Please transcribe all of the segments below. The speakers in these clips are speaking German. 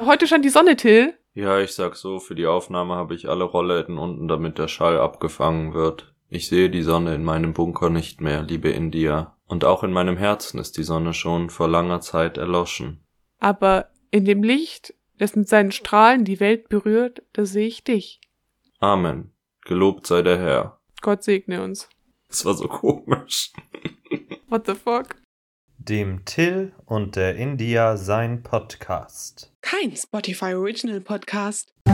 Heute scheint die Sonne, Till. Ja, ich sag so, für die Aufnahme habe ich alle Rollläden unten, damit der Schall abgefangen wird. Ich sehe die Sonne in meinem Bunker nicht mehr, liebe India. Und auch in meinem Herzen ist die Sonne schon vor langer Zeit erloschen. Aber in dem Licht, das mit seinen Strahlen die Welt berührt, da sehe ich dich. Amen. Gelobt sei der Herr. Gott segne uns. Das war so komisch. What the fuck? Dem Till und der India sein Podcast. Kein Spotify Original Podcast.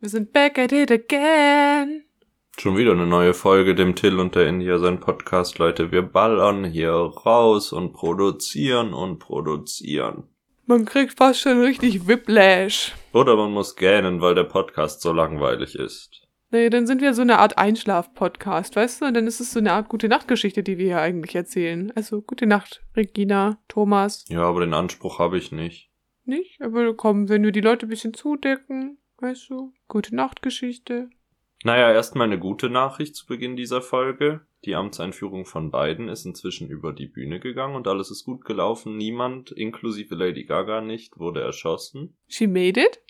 Wir sind back at it again. Schon wieder eine neue Folge, dem Till und der India sein Podcast, Leute. Wir ballern hier raus und produzieren und produzieren. Man kriegt fast schon richtig Whiplash. Oder man muss gähnen, weil der Podcast so langweilig ist. Nee, dann sind wir so eine Art Einschlaf-Podcast, weißt du? Und dann ist es so eine Art Gute-Nacht-Geschichte, die wir hier eigentlich erzählen. Also, Gute Nacht, Regina, Thomas. Ja, aber den Anspruch habe ich nicht. Nicht? Aber komm, wenn wir die Leute ein bisschen zudecken, weißt du? Gute-Nacht-Geschichte. Naja, erstmal eine gute Nachricht zu Beginn dieser Folge. Die Amtseinführung von Biden ist inzwischen über die Bühne gegangen und alles ist gut gelaufen. Niemand, inklusive Lady Gaga nicht, wurde erschossen. She made it?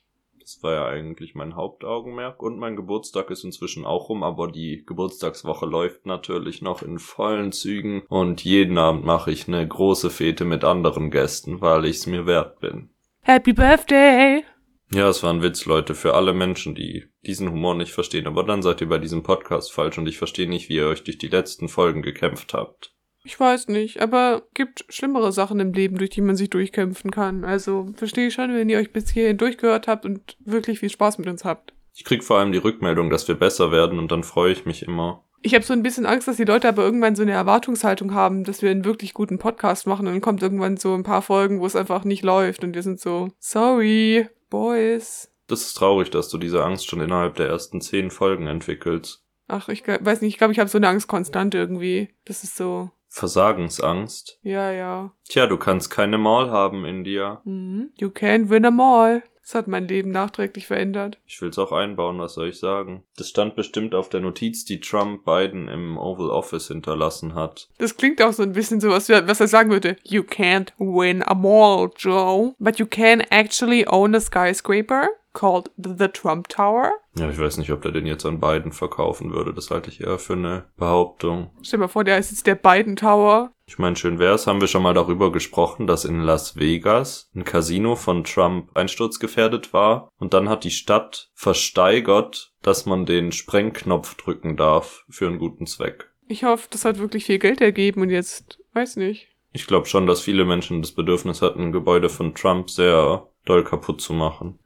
Das war ja eigentlich mein Hauptaugenmerk. Und mein Geburtstag ist inzwischen auch rum, aber die Geburtstagswoche läuft natürlich noch in vollen Zügen. Und jeden Abend mache ich eine große Fete mit anderen Gästen, weil ich es mir wert bin. Happy Birthday! Ja, es war ein Witz, Leute, für alle Menschen, die diesen Humor nicht verstehen. Aber dann seid ihr bei diesem Podcast falsch und ich verstehe nicht, wie ihr euch durch die letzten Folgen gekämpft habt. Ich weiß nicht, aber gibt schlimmere Sachen im Leben, durch die man sich durchkämpfen kann. Also verstehe ich schon, wenn ihr euch bis hierhin durchgehört habt und wirklich viel Spaß mit uns habt. Ich krieg vor allem die Rückmeldung, dass wir besser werden und dann freue ich mich immer. Ich habe so ein bisschen Angst, dass die Leute aber irgendwann so eine Erwartungshaltung haben, dass wir einen wirklich guten Podcast machen und dann kommt irgendwann so ein paar Folgen, wo es einfach nicht läuft und wir sind so, sorry, boys. Das ist traurig, dass du diese Angst schon innerhalb der ersten zehn Folgen entwickelst. Ach, ich weiß nicht, ich glaube, ich habe so eine Angst konstant irgendwie. Das ist so, Versagensangst. ja, ja. Tja, du kannst keine Maul haben, India. Mhm. You can't win them all. Das hat mein Leben nachträglich verändert. Ich will's auch einbauen, was soll ich sagen? Das stand bestimmt auf der Notiz, die Trump Biden im Oval Office hinterlassen hat. Das klingt auch so ein bisschen so, was, was er sagen würde. You can't win a mall, Joe. But you can actually own a skyscraper called the Trump Tower. Ja, ich weiß nicht, ob der den jetzt an Biden verkaufen würde. Das halte ich eher für eine Behauptung. Stell dir mal vor, der ist jetzt der Biden Tower. Ich meine, schön wär's, haben wir schon mal darüber gesprochen, dass in Las Vegas ein Casino von Trump einsturzgefährdet war und dann hat die Stadt versteigert, dass man den Sprengknopf drücken darf für einen guten Zweck. Ich hoffe, das hat wirklich viel Geld ergeben und jetzt, weiß nicht. Ich glaube schon, dass viele Menschen das Bedürfnis hatten, ein Gebäude von Trump sehr doll kaputt zu machen.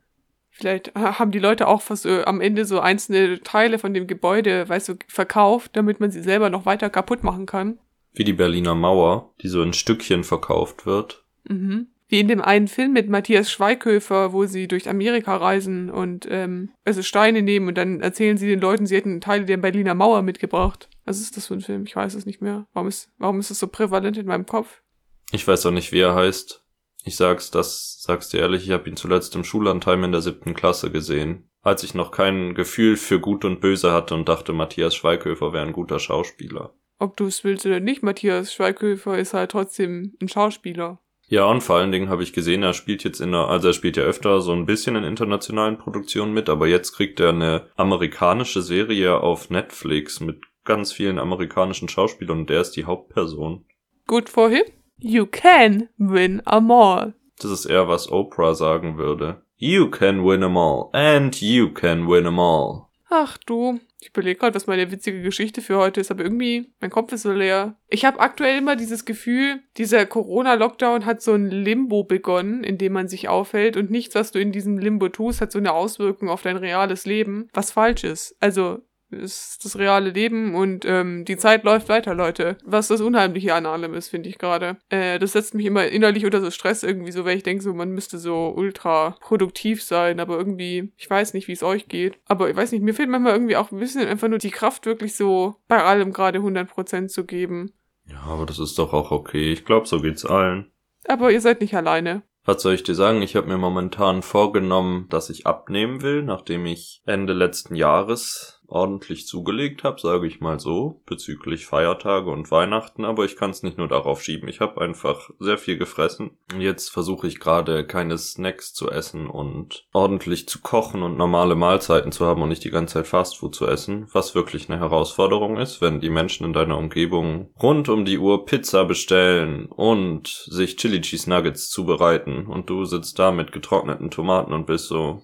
Vielleicht ha- haben die Leute auch fast äh, am Ende so einzelne Teile von dem Gebäude, weißt du, verkauft, damit man sie selber noch weiter kaputt machen kann. Wie die Berliner Mauer, die so in Stückchen verkauft wird. Mhm. Wie in dem einen Film mit Matthias Schweighöfer, wo sie durch Amerika reisen und ähm, also Steine nehmen und dann erzählen sie den Leuten, sie hätten Teile der Berliner Mauer mitgebracht. Was ist das für ein Film? Ich weiß es nicht mehr. Warum ist, warum ist es so prävalent in meinem Kopf? Ich weiß auch nicht, wie er heißt. Ich sag's, das sag's dir ehrlich, ich habe ihn zuletzt im Schullandheim in der siebten Klasse gesehen. Als ich noch kein Gefühl für Gut und Böse hatte und dachte, Matthias Schweighöfer wäre ein guter Schauspieler. Ob du es willst oder nicht, Matthias Schweighöfer ist halt trotzdem ein Schauspieler. Ja, und vor allen Dingen habe ich gesehen, er spielt jetzt in einer, also er spielt ja öfter so ein bisschen in internationalen Produktionen mit, aber jetzt kriegt er eine amerikanische Serie auf Netflix mit ganz vielen amerikanischen Schauspielern und der ist die Hauptperson. Good for him. You can win a mall. Das ist eher, was Oprah sagen würde. You can win 'em all. And you can win 'em all. Ach du, ich überlege gerade, was meine witzige Geschichte für heute ist, aber irgendwie, mein Kopf ist so leer. Ich habe aktuell immer dieses Gefühl, dieser Corona-Lockdown hat so ein Limbo begonnen, in dem man sich aufhält und nichts, was du in diesem Limbo tust, hat so eine Auswirkung auf dein reales Leben, was falsch ist. Also, ist das reale Leben und ähm, die Zeit läuft weiter, Leute. Was das Unheimliche an allem ist, finde ich gerade. Äh, das setzt mich immer innerlich unter so Stress irgendwie so, weil ich denke so, man müsste so ultra produktiv sein, aber irgendwie, ich weiß nicht, wie es euch geht. Aber ich weiß nicht, mir fehlt manchmal irgendwie auch ein bisschen einfach nur die Kraft, wirklich so bei allem gerade 100% zu geben. Ja, aber das ist doch auch okay. Ich glaube, so geht's allen. Aber ihr seid nicht alleine. Was soll ich dir sagen? Ich habe mir momentan vorgenommen, dass ich abnehmen will, nachdem ich Ende letzten Jahres ordentlich zugelegt habe, sage ich mal so, bezüglich Feiertage und Weihnachten, aber ich kann es nicht nur darauf schieben. Ich habe einfach sehr viel gefressen. Jetzt versuche ich gerade keine Snacks zu essen und ordentlich zu kochen und normale Mahlzeiten zu haben und nicht die ganze Zeit Fastfood zu essen, was wirklich eine Herausforderung ist, wenn die Menschen in deiner Umgebung rund um die Uhr Pizza bestellen und sich Chili Cheese Nuggets zubereiten und du sitzt da mit getrockneten Tomaten und bist so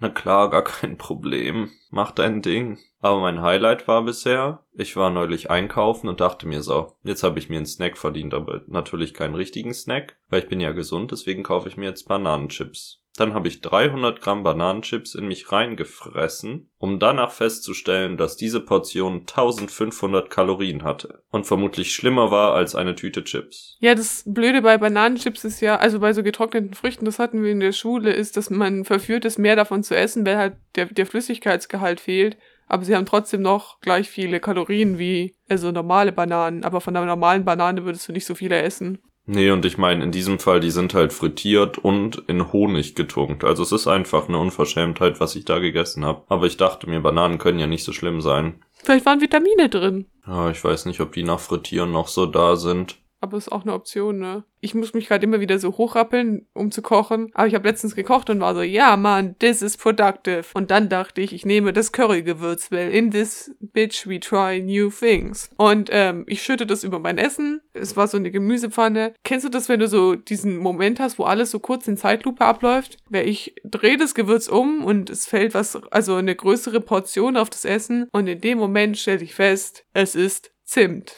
na klar, gar kein Problem. Mach dein Ding. Aber mein Highlight war bisher, ich war neulich einkaufen und dachte mir so, jetzt habe ich mir einen Snack verdient, aber natürlich keinen richtigen Snack, weil ich bin ja gesund, deswegen kaufe ich mir jetzt Bananenchips. Dann habe ich 300 Gramm Bananenchips in mich reingefressen, um danach festzustellen, dass diese Portion 1500 Kalorien hatte und vermutlich schlimmer war als eine Tüte Chips. Ja, das Blöde bei Bananenchips ist ja, also bei so getrockneten Früchten, das hatten wir in der Schule, ist, dass man verführt ist, mehr davon zu essen, weil halt der, der Flüssigkeitsgehalt fehlt. Aber sie haben trotzdem noch gleich viele Kalorien wie also normale Bananen. Aber von einer normalen Banane würdest du nicht so viele essen. Nee, und ich meine, in diesem Fall, die sind halt frittiert und in Honig getunkt. Also es ist einfach eine Unverschämtheit, was ich da gegessen habe. Aber ich dachte mir, Bananen können ja nicht so schlimm sein. Vielleicht waren Vitamine drin. Ja, ich weiß nicht, ob die nach Frittieren noch so da sind. Aber ist auch eine Option, ne? Ich muss mich gerade immer wieder so hochrappeln, um zu kochen. Aber ich habe letztens gekocht und war so, ja, man, this is productive. Und dann dachte ich, ich nehme das Currygewürz, weil in this bitch we try new things. Und ähm, ich schütte das über mein Essen. Es war so eine Gemüsepfanne. Kennst du das, wenn du so diesen Moment hast, wo alles so kurz in Zeitlupe abläuft? Weil ich drehe das Gewürz um und es fällt was, also eine größere Portion auf das Essen. Und in dem Moment stelle ich fest, es ist Zimt.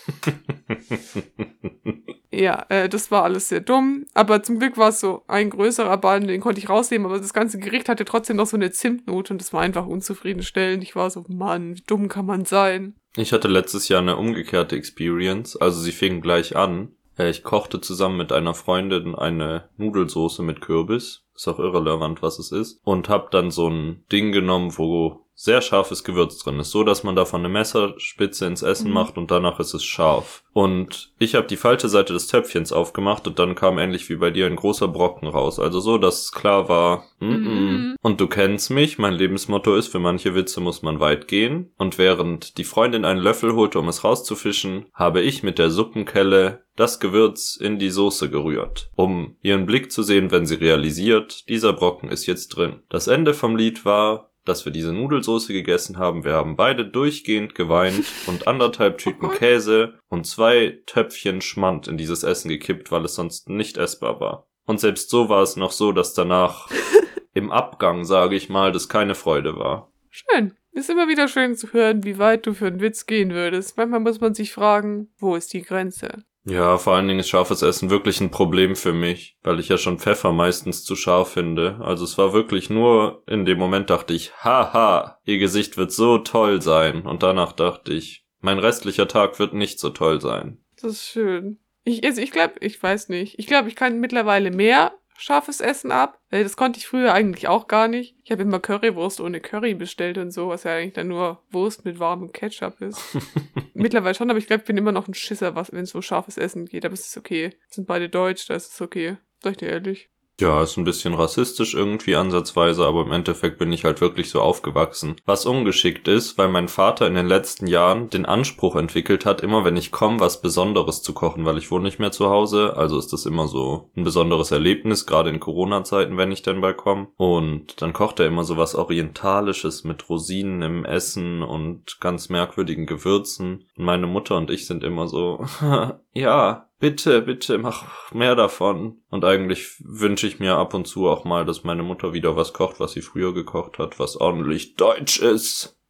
ja, äh, das war alles sehr dumm. Aber zum Glück war es so ein größerer Ball, den konnte ich rausnehmen. Aber das ganze Gericht hatte trotzdem noch so eine Zimtnote und das war einfach unzufriedenstellend. Ich war so, Mann, wie dumm kann man sein? Ich hatte letztes Jahr eine umgekehrte Experience. Also sie fing gleich an. Äh, ich kochte zusammen mit einer Freundin eine Nudelsoße mit Kürbis. Ist auch irrelevant, was es ist. Und hab dann so ein Ding genommen, wo sehr scharfes Gewürz drin ist, so dass man davon eine Messerspitze ins Essen mhm. macht und danach ist es scharf. Und ich habe die falsche Seite des Töpfchens aufgemacht und dann kam ähnlich wie bei dir ein großer Brocken raus. Also so, dass klar war, mm -mm. Mhm. und du kennst mich, mein Lebensmotto ist, für manche Witze muss man weit gehen. Und während die Freundin einen Löffel holte, um es rauszufischen, habe ich mit der Suppenkelle das Gewürz in die Soße gerührt, um ihren Blick zu sehen, wenn sie realisiert, dieser Brocken ist jetzt drin. Das Ende vom Lied war, dass wir diese Nudelsoße gegessen haben. Wir haben beide durchgehend geweint und anderthalb Tüten Käse und zwei Töpfchen Schmand in dieses Essen gekippt, weil es sonst nicht essbar war. Und selbst so war es noch so, dass danach im Abgang, sage ich mal, das keine Freude war. Schön. Ist immer wieder schön zu hören, wie weit du für einen Witz gehen würdest. Manchmal muss man sich fragen, wo ist die Grenze? Ja, vor allen Dingen ist scharfes Essen wirklich ein Problem für mich, weil ich ja schon Pfeffer meistens zu scharf finde. Also es war wirklich nur in dem Moment dachte ich, haha, ihr Gesicht wird so toll sein. Und danach dachte ich, mein restlicher Tag wird nicht so toll sein. Das ist schön. Ich, also ich glaube, ich weiß nicht. Ich glaube, ich kann mittlerweile mehr scharfes Essen ab. Das konnte ich früher eigentlich auch gar nicht. Ich habe immer Currywurst ohne Curry bestellt und so, was ja eigentlich dann nur Wurst mit warmem Ketchup ist. Mittlerweile schon, aber ich glaube, ich bin immer noch ein Schisser, wenn es so scharfes Essen geht. Aber es ist okay. Sind beide deutsch, da ist es okay. Sag ich dir ehrlich. Ja, ist ein bisschen rassistisch irgendwie ansatzweise, aber im Endeffekt bin ich halt wirklich so aufgewachsen. Was ungeschickt ist, weil mein Vater in den letzten Jahren den Anspruch entwickelt hat, immer wenn ich komme, was Besonderes zu kochen, weil ich wohne nicht mehr zu Hause. Also ist das immer so ein besonderes Erlebnis, gerade in Corona-Zeiten, wenn ich dann mal komme. Und dann kocht er immer so was Orientalisches mit Rosinen im Essen und ganz merkwürdigen Gewürzen. Und meine Mutter und ich sind immer so, ja, bitte, bitte, mach mehr davon. Und eigentlich wünsche ich mir ab und zu auch mal, dass meine Mutter wieder was kocht, was sie früher gekocht hat, was ordentlich deutsch ist.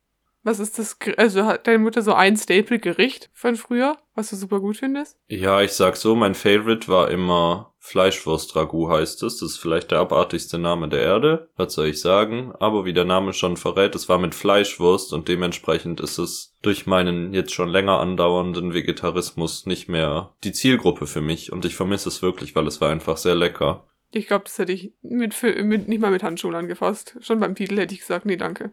Was ist das? Also hat deine Mutter so ein Staple-Gericht von früher, was du super gut findest? Ja, ich sag so, mein Favorite war immer Fleischwurst-Ragout heißt es. Das ist vielleicht der abartigste Name der Erde. Was soll ich sagen? Aber wie der Name schon verrät, es war mit Fleischwurst und dementsprechend ist es durch meinen jetzt schon länger andauernden Vegetarismus nicht mehr die Zielgruppe für mich. Und ich vermisse es wirklich, weil es war einfach sehr lecker. Ich glaube, das hätte ich mit, mit, nicht mal mit Handschuhen angefasst. Schon beim Titel hätte ich gesagt, nee, danke.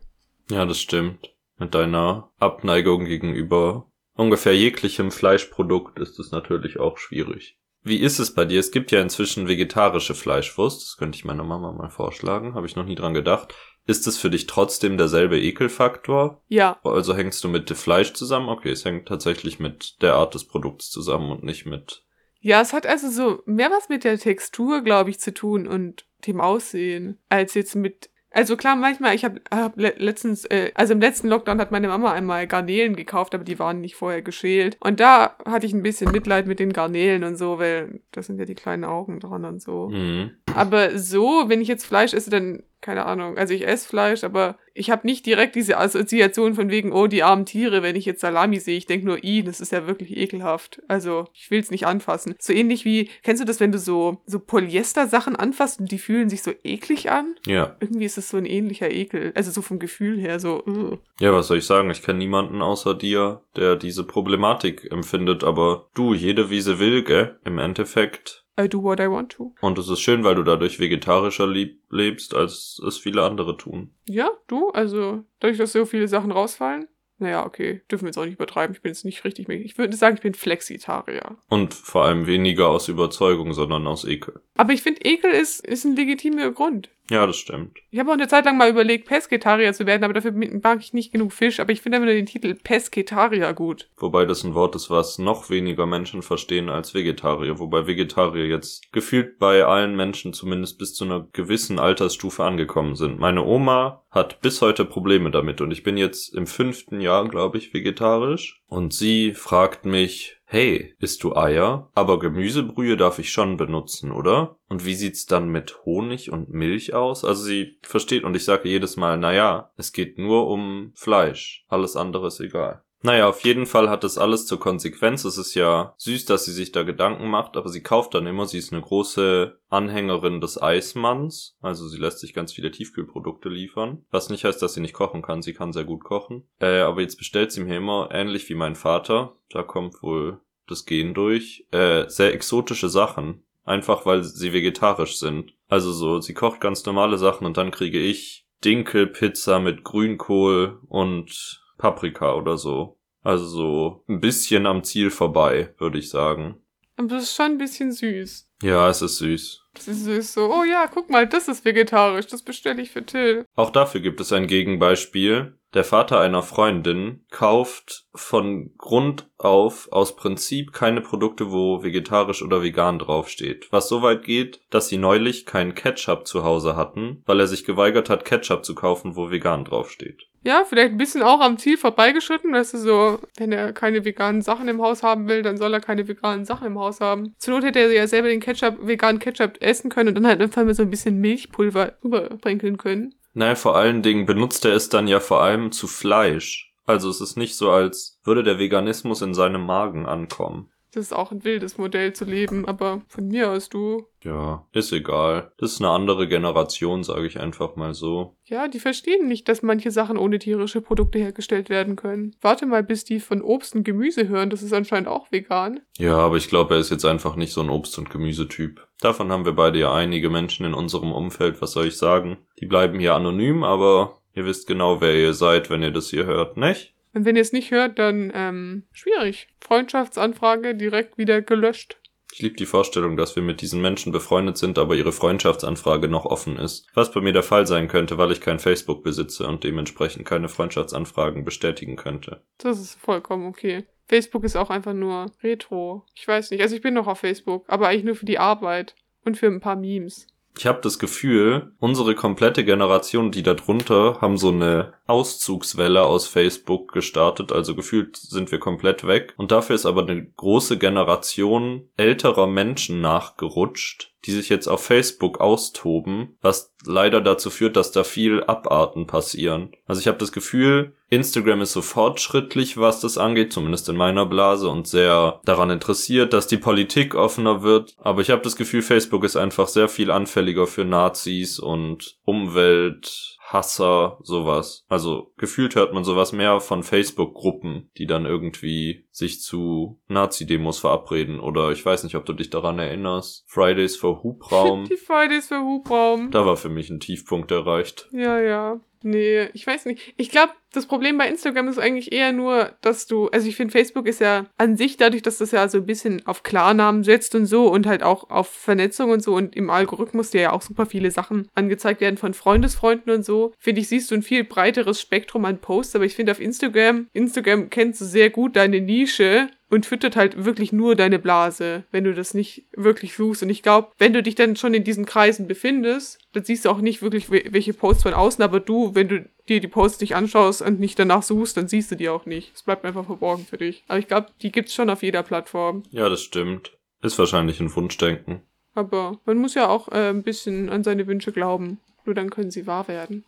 Ja, das stimmt mit deiner Abneigung gegenüber ungefähr jeglichem Fleischprodukt ist es natürlich auch schwierig. Wie ist es bei dir? Es gibt ja inzwischen vegetarische Fleischwurst. Das könnte ich meiner Mama mal vorschlagen. Habe ich noch nie dran gedacht. ist es für dich trotzdem derselbe Ekelfaktor? Ja, Also hängst du mit Fleisch zusammen? Okay, es hängt tatsächlich mit der Art des Produkts zusammen und nicht mit. Ja, es hat also so mehr was mit der Textur, glaube ich, zu tun und dem Aussehen, als jetzt mit. Also klar, manchmal, ich habe hab le letztens, äh, also im letzten Lockdown hat meine Mama einmal Garnelen gekauft, aber die waren nicht vorher geschält. Und da hatte ich ein bisschen Mitleid mit den Garnelen und so, weil da sind ja die kleinen Augen dran und so. Mhm. Aber so, wenn ich jetzt Fleisch esse, dann, keine Ahnung, also ich esse Fleisch, aber ich habe nicht direkt diese Assoziation von wegen, oh, die armen Tiere, wenn ich jetzt Salami sehe. Ich denke nur, i, das ist ja wirklich ekelhaft. Also, ich will es nicht anfassen. So ähnlich wie, kennst du das, wenn du so, so Polyester-Sachen anfasst und die fühlen sich so eklig an? Ja. Irgendwie ist es so ein ähnlicher Ekel. Also so vom Gefühl her, so, uh. Ja, was soll ich sagen? Ich kenne niemanden außer dir, der diese Problematik empfindet, aber du, jede wie sie will, gell? Im Endeffekt. I do what I want to. Und es ist schön, weil du dadurch vegetarischer lebst, als es viele andere tun. Ja, du, also, dadurch, dass so viele Sachen rausfallen. Naja, okay, dürfen wir jetzt auch nicht übertreiben. Ich bin jetzt nicht richtig, ich würde sagen, ich bin Flexitarier. Und vor allem weniger aus Überzeugung, sondern aus Ekel. Aber ich finde, Ekel ist, ist ein legitimer Grund. Ja, das stimmt. Ich habe auch eine Zeit lang mal überlegt, Pesketarier zu werden, aber dafür mag ich nicht genug Fisch. Aber ich finde einfach nur den Titel Pesketarier gut. Wobei das ein Wort ist, was noch weniger Menschen verstehen als Vegetarier. Wobei Vegetarier jetzt gefühlt bei allen Menschen zumindest bis zu einer gewissen Altersstufe angekommen sind. Meine Oma hat bis heute Probleme damit und ich bin jetzt im fünften Jahr, glaube ich, vegetarisch. Und sie fragt mich, hey, isst du Eier? Aber Gemüsebrühe darf ich schon benutzen, oder? Und wie sieht's dann mit Honig und Milch aus? Also sie versteht und ich sage jedes Mal, naja, es geht nur um Fleisch. Alles andere ist egal. Naja, auf jeden Fall hat das alles zur Konsequenz. Es ist ja süß, dass sie sich da Gedanken macht, aber sie kauft dann immer, sie ist eine große Anhängerin des Eismanns. Also sie lässt sich ganz viele Tiefkühlprodukte liefern. Was nicht heißt, dass sie nicht kochen kann. Sie kann sehr gut kochen. Äh, aber jetzt bestellt sie mir immer, ähnlich wie mein Vater, da kommt wohl das Gen durch, äh, sehr exotische Sachen. Einfach weil sie vegetarisch sind. Also so, sie kocht ganz normale Sachen und dann kriege ich Dinkelpizza mit Grünkohl und Paprika oder so. Also so ein bisschen am Ziel vorbei, würde ich sagen. Aber das ist schon ein bisschen süß. Ja, es ist süß. Das ist süß so, oh ja, guck mal, das ist vegetarisch, das bestelle ich für Till. Auch dafür gibt es ein Gegenbeispiel. Der Vater einer Freundin kauft von Grund auf aus Prinzip keine Produkte, wo vegetarisch oder vegan draufsteht. Was so weit geht, dass sie neulich keinen Ketchup zu Hause hatten, weil er sich geweigert hat, Ketchup zu kaufen, wo vegan draufsteht. Ja, vielleicht ein bisschen auch am Ziel vorbeigeschritten, weißt du, so, wenn er keine veganen Sachen im Haus haben will, dann soll er keine veganen Sachen im Haus haben. Zur Not hätte er ja selber den Ketchup, veganen Ketchup essen können und dann halt einfach mit so ein bisschen Milchpulver rüberbrinkeln können. Naja, vor allen Dingen benutzt er es dann ja vor allem zu Fleisch. Also es ist nicht so, als würde der Veganismus in seinem Magen ankommen. Das ist auch ein wildes Modell zu leben, aber von mir aus du. Ja, ist egal. Das ist eine andere Generation, sage ich einfach mal so. Ja, die verstehen nicht, dass manche Sachen ohne tierische Produkte hergestellt werden können. Warte mal, bis die von Obst und Gemüse hören, das ist anscheinend auch vegan. Ja, aber ich glaube, er ist jetzt einfach nicht so ein Obst- und Gemüsetyp. Davon haben wir beide ja einige Menschen in unserem Umfeld, was soll ich sagen? Die bleiben hier anonym, aber ihr wisst genau, wer ihr seid, wenn ihr das hier hört, nicht? Und wenn ihr es nicht hört, dann ähm, schwierig. Freundschaftsanfrage direkt wieder gelöscht. Ich liebe die Vorstellung, dass wir mit diesen Menschen befreundet sind, aber ihre Freundschaftsanfrage noch offen ist. Was bei mir der Fall sein könnte, weil ich kein Facebook besitze und dementsprechend keine Freundschaftsanfragen bestätigen könnte. Das ist vollkommen okay. Facebook ist auch einfach nur Retro. Ich weiß nicht. Also ich bin noch auf Facebook, aber eigentlich nur für die Arbeit und für ein paar Memes. Ich habe das Gefühl, unsere komplette Generation, die da drunter, haben so eine Auszugswelle aus Facebook gestartet. Also gefühlt sind wir komplett weg. Und dafür ist aber eine große Generation älterer Menschen nachgerutscht, die sich jetzt auf Facebook austoben, was leider dazu führt, dass da viel Abarten passieren. Also ich habe das Gefühl, Instagram ist so fortschrittlich, was das angeht, zumindest in meiner Blase, und sehr daran interessiert, dass die Politik offener wird. Aber ich habe das Gefühl, Facebook ist einfach sehr viel anfälliger für Nazis und Umwelt. Hasser, sowas. Also gefühlt hört man sowas mehr von Facebook-Gruppen, die dann irgendwie sich zu Nazi-Demos verabreden. Oder ich weiß nicht, ob du dich daran erinnerst. Fridays for Hubraum. Die Fridays für Hubraum. da war für mich ein Tiefpunkt erreicht. Ja, ja. Nee, ich weiß nicht. Ich glaube, das Problem bei Instagram ist eigentlich eher nur, dass du, also ich finde, Facebook ist ja an sich dadurch, dass das ja so ein bisschen auf Klarnamen setzt und so und halt auch auf Vernetzung und so und im Algorithmus dir ja auch super viele Sachen angezeigt werden von Freundesfreunden und so, finde ich, siehst du ein viel breiteres Spektrum an Posts, aber ich finde auf Instagram, Instagram kennst du sehr gut deine Nische und füttert halt wirklich nur deine Blase, wenn du das nicht wirklich suchst. Und ich glaube, wenn du dich dann schon in diesen Kreisen befindest, dann siehst du auch nicht wirklich welche Posts von außen, aber du, wenn du dir die Posts nicht anschaust und nicht danach suchst, dann siehst du die auch nicht. Es bleibt einfach verborgen für dich. Aber ich glaube, die gibt's schon auf jeder Plattform. Ja, das stimmt. Ist wahrscheinlich ein Wunschdenken. Aber man muss ja auch äh, ein bisschen an seine Wünsche glauben. Nur dann können sie wahr werden.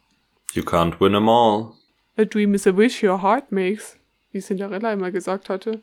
You can't win them all. A dream is a wish your heart makes, wie Cinderella immer gesagt hatte.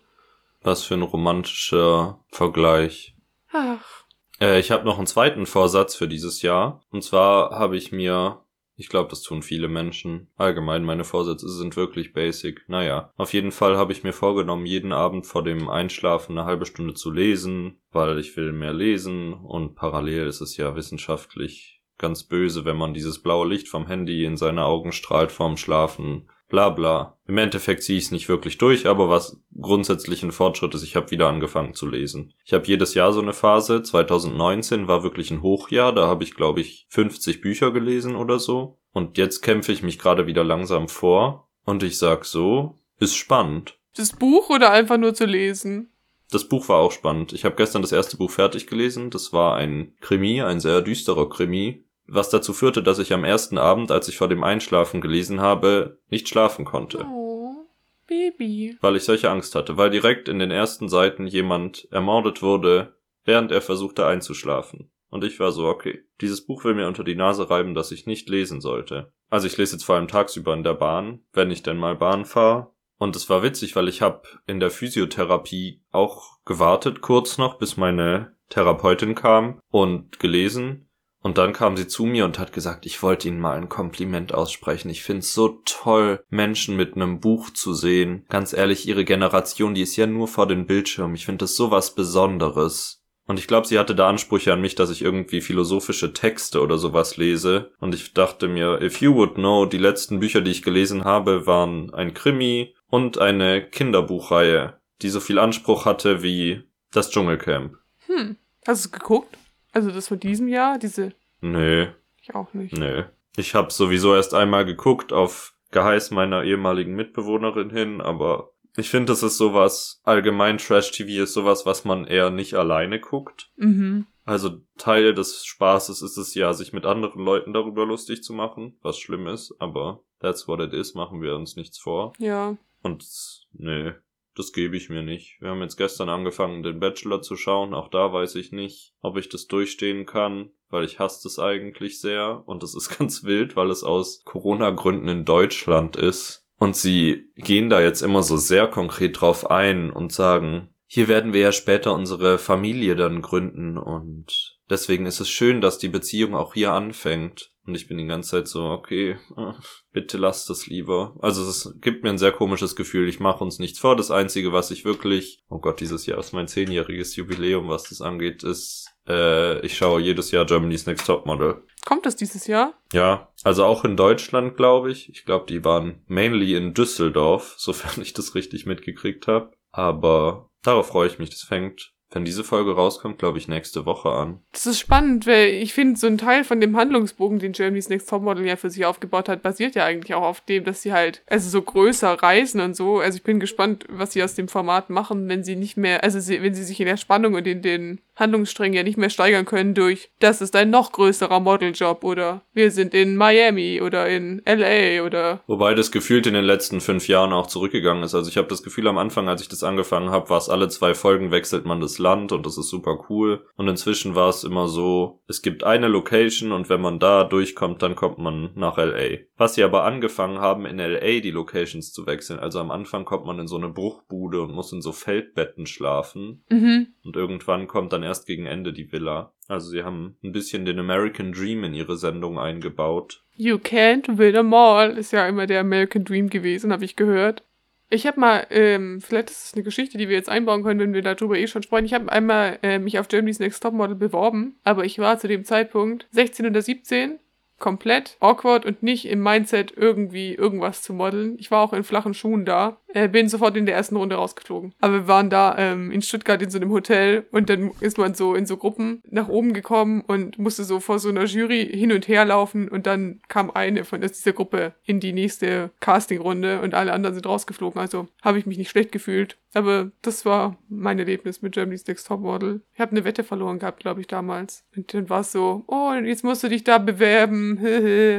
Was für ein romantischer Vergleich. Ach, Äh, ich habe noch einen zweiten Vorsatz für dieses Jahr. Und zwar habe ich mir, ich glaube, das tun viele Menschen. Allgemein, meine Vorsätze sind wirklich basic. Naja, auf jeden Fall habe ich mir vorgenommen, jeden Abend vor dem Einschlafen eine halbe Stunde zu lesen, weil ich will mehr lesen. Und parallel ist es ja wissenschaftlich ganz böse, wenn man dieses blaue Licht vom Handy in seine Augen strahlt vorm Schlafen. Bla bla. Im Endeffekt ziehe ich es nicht wirklich durch, aber was grundsätzlich ein Fortschritt ist, ich habe wieder angefangen zu lesen. Ich habe jedes Jahr so eine Phase. 2019 war wirklich ein Hochjahr, da habe ich, glaube ich, 50 Bücher gelesen oder so. Und jetzt kämpfe ich mich gerade wieder langsam vor. Und ich sag so, ist spannend. das Buch oder einfach nur zu lesen? Das Buch war auch spannend. Ich habe gestern das erste Buch fertig gelesen. Das war ein Krimi, ein sehr düsterer Krimi, was dazu führte, dass ich am ersten Abend, als ich vor dem Einschlafen gelesen habe, nicht schlafen konnte, Oh, Baby. weil ich solche Angst hatte, weil direkt in den ersten Seiten jemand ermordet wurde, während er versuchte einzuschlafen. Und ich war so, okay, dieses Buch will mir unter die Nase reiben, dass ich nicht lesen sollte. Also ich lese jetzt vor allem tagsüber in der Bahn, wenn ich denn mal Bahn fahre. Und es war witzig, weil ich habe in der Physiotherapie auch gewartet kurz noch, bis meine Therapeutin kam und gelesen. Und dann kam sie zu mir und hat gesagt, ich wollte Ihnen mal ein Kompliment aussprechen. Ich finde es so toll, Menschen mit einem Buch zu sehen. Ganz ehrlich, Ihre Generation, die ist ja nur vor den Bildschirmen. Ich finde das so was Besonderes. Und ich glaube, sie hatte da Ansprüche an mich, dass ich irgendwie philosophische Texte oder sowas lese. Und ich dachte mir, if you would know, die letzten Bücher, die ich gelesen habe, waren ein Krimi und eine Kinderbuchreihe, die so viel Anspruch hatte wie das Dschungelcamp. Hm. Hast du geguckt? Also das von diesem Jahr? Diese. Nee, Ich auch nicht. nee. Ich habe sowieso erst einmal geguckt auf Geheiß meiner ehemaligen Mitbewohnerin hin, aber ich finde, das ist sowas, allgemein Trash-TV ist sowas, was man eher nicht alleine guckt. Mhm. Also Teil des Spaßes ist es ja, sich mit anderen Leuten darüber lustig zu machen, was schlimm ist, aber that's what it is, machen wir uns nichts vor. Ja. Und nee, das gebe ich mir nicht. Wir haben jetzt gestern angefangen, den Bachelor zu schauen. Auch da weiß ich nicht, ob ich das durchstehen kann, weil ich hasse es eigentlich sehr. Und es ist ganz wild, weil es aus Corona-Gründen in Deutschland ist. Und sie gehen da jetzt immer so sehr konkret drauf ein und sagen, hier werden wir ja später unsere Familie dann gründen und deswegen ist es schön, dass die Beziehung auch hier anfängt. Und ich bin die ganze Zeit so, okay, äh, bitte lasst es lieber. Also es gibt mir ein sehr komisches Gefühl. Ich mache uns nichts vor. Das Einzige, was ich wirklich, oh Gott, dieses Jahr ist mein zehnjähriges Jubiläum, was das angeht, ist, äh, ich schaue jedes Jahr Germany's Next Topmodel. Kommt das dieses Jahr? Ja, also auch in Deutschland, glaube ich. Ich glaube, die waren mainly in Düsseldorf, sofern ich das richtig mitgekriegt habe. Aber darauf freue ich mich. Das fängt, wenn diese Folge rauskommt, glaube ich, nächste Woche an. Das ist spannend, weil ich finde, so ein Teil von dem Handlungsbogen, den Germany's Next Topmodel ja für sich aufgebaut hat, basiert ja eigentlich auch auf dem, dass sie halt, also so größer reisen und so. Also ich bin gespannt, was sie aus dem Format machen, wenn sie nicht mehr, also sie, wenn sie sich in der Spannung und in den Handlungssträngen ja nicht mehr steigern können durch, das ist ein noch größerer Modeljob oder wir sind in Miami oder in LA oder Wobei das gefühlt in den letzten fünf Jahren auch zurückgegangen ist. Also ich habe das Gefühl, am Anfang, als ich das angefangen habe, war es alle zwei Folgen wechselt man das Land und das ist super cool. Und inzwischen war es immer so, es gibt eine Location und wenn man da durchkommt, dann kommt man nach LA. Was sie aber angefangen haben, in LA die Locations zu wechseln. Also am Anfang kommt man in so eine Bruchbude und muss in so Feldbetten schlafen. mhm. Und irgendwann kommt dann erst gegen Ende die Villa. Also sie haben ein bisschen den American Dream in ihre Sendung eingebaut. You can't win them all ist ja immer der American Dream gewesen, habe ich gehört. Ich habe mal, ähm, vielleicht ist es eine Geschichte, die wir jetzt einbauen können, wenn wir darüber eh schon sprechen. Ich habe einmal äh, mich auf Germany's Next Topmodel beworben, aber ich war zu dem Zeitpunkt 16 oder 17 komplett awkward und nicht im Mindset irgendwie irgendwas zu modeln. Ich war auch in flachen Schuhen da, äh, bin sofort in der ersten Runde rausgeflogen. Aber wir waren da ähm, in Stuttgart in so einem Hotel und dann ist man so in so Gruppen nach oben gekommen und musste so vor so einer Jury hin und her laufen und dann kam eine von dieser Gruppe in die nächste Castingrunde und alle anderen sind rausgeflogen. Also habe ich mich nicht schlecht gefühlt. Aber das war mein Erlebnis mit Germany's Next Topmodel. Ich habe eine Wette verloren gehabt, glaube ich, damals. Und dann war es so, oh, jetzt musst du dich da bewerben.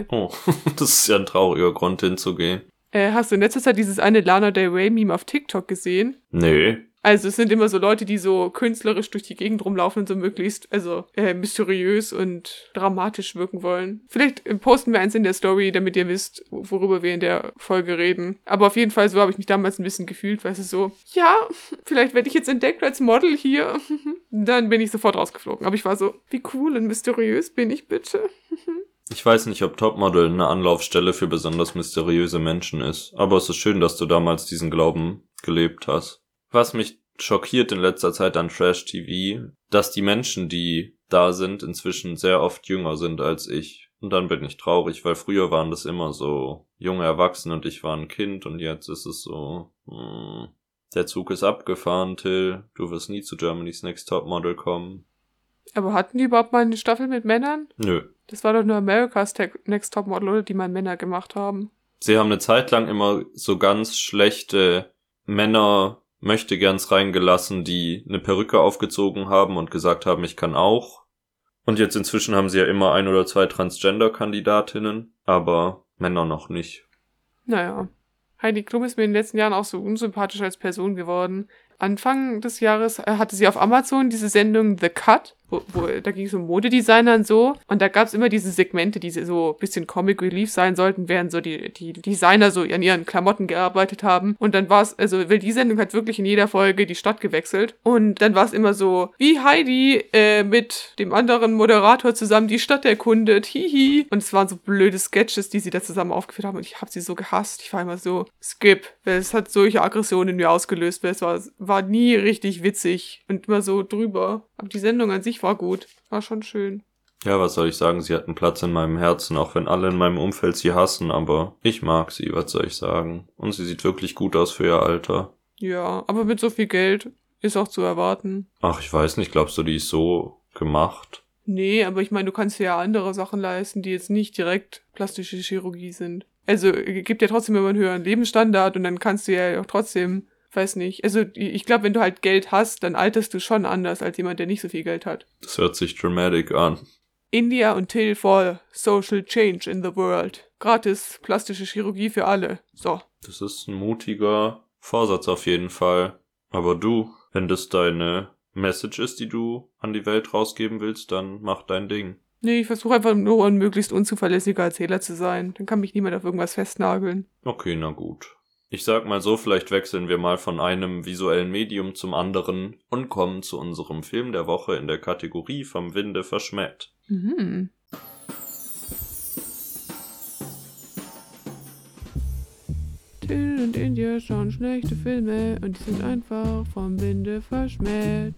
Oh, das ist ja ein trauriger Grund hinzugehen. äh, hast du in letzter Zeit dieses eine Lana Del Rey Meme auf TikTok gesehen? Nee. Also es sind immer so Leute, die so künstlerisch durch die Gegend rumlaufen und so möglichst, also äh, mysteriös und dramatisch wirken wollen. Vielleicht äh, posten wir eins in der Story, damit ihr wisst, worüber wir in der Folge reden. Aber auf jeden Fall, so habe ich mich damals ein bisschen gefühlt, weil es ist so, ja, vielleicht werde ich jetzt entdeckt als Model hier. Dann bin ich sofort rausgeflogen. Aber ich war so, wie cool und mysteriös bin ich bitte. Ich weiß nicht, ob Topmodel eine Anlaufstelle für besonders mysteriöse Menschen ist, aber es ist schön, dass du damals diesen Glauben gelebt hast. Was mich schockiert in letzter Zeit an Trash TV, dass die Menschen, die da sind, inzwischen sehr oft jünger sind als ich. Und dann bin ich traurig, weil früher waren das immer so junge Erwachsene und ich war ein Kind und jetzt ist es so, hm, der Zug ist abgefahren, Till, du wirst nie zu Germany's Next Topmodel kommen. Aber hatten die überhaupt mal eine Staffel mit Männern? Nö. Das war doch nur America's Next Topmodel, oder? Die mal Männer gemacht haben. Sie haben eine Zeit lang immer so ganz schlechte Männer möchte gerns reingelassen, die eine Perücke aufgezogen haben und gesagt haben, ich kann auch. Und jetzt inzwischen haben sie ja immer ein oder zwei Transgender-Kandidatinnen, aber Männer noch nicht. Naja. Heidi Klum ist mir in den letzten Jahren auch so unsympathisch als Person geworden. Anfang des Jahres äh, hatte sie auf Amazon diese Sendung The Cut, wo, wo da ging es um Modedesigner und so. Und da gab es immer diese Segmente, die so bisschen Comic Relief sein sollten, während so die, die Designer so an ihren Klamotten gearbeitet haben. Und dann war es, also weil die Sendung hat wirklich in jeder Folge die Stadt gewechselt. Und dann war es immer so, wie Heidi äh, mit dem anderen Moderator zusammen die Stadt erkundet. Hihi. Und es waren so blöde Sketches, die sie da zusammen aufgeführt haben. Und ich habe sie so gehasst. Ich war immer so, skip. Es hat solche Aggressionen in mir ausgelöst, weil es war, war nie richtig witzig und immer so drüber. Aber die Sendung an sich war gut. War schon schön. Ja, was soll ich sagen? Sie hat einen Platz in meinem Herzen, auch wenn alle in meinem Umfeld sie hassen, aber ich mag sie, was soll ich sagen? Und sie sieht wirklich gut aus für ihr Alter. Ja, aber mit so viel Geld ist auch zu erwarten. Ach, ich weiß nicht, glaubst du, die ist so gemacht? Nee, aber ich meine, du kannst dir ja andere Sachen leisten, die jetzt nicht direkt plastische Chirurgie sind. Also äh, gibt ja trotzdem immer einen höheren Lebensstandard und dann kannst du ja auch trotzdem, weiß nicht. Also ich glaube, wenn du halt Geld hast, dann alterst du schon anders als jemand, der nicht so viel Geld hat. Das hört sich dramatic an. India und Till for Social Change in the World. Gratis plastische Chirurgie für alle. So. Das ist ein mutiger Vorsatz auf jeden Fall. Aber du, wenn das deine Message ist, die du an die Welt rausgeben willst, dann mach dein Ding. Nee, ich versuche einfach nur ein möglichst unzuverlässiger Erzähler zu sein. Dann kann mich niemand auf irgendwas festnageln. Okay, na gut. Ich sag mal so, vielleicht wechseln wir mal von einem visuellen Medium zum anderen und kommen zu unserem Film der Woche in der Kategorie vom Winde verschmäht. Mhm. Till und India schauen schlechte Filme und die sind einfach vom Winde verschmäht.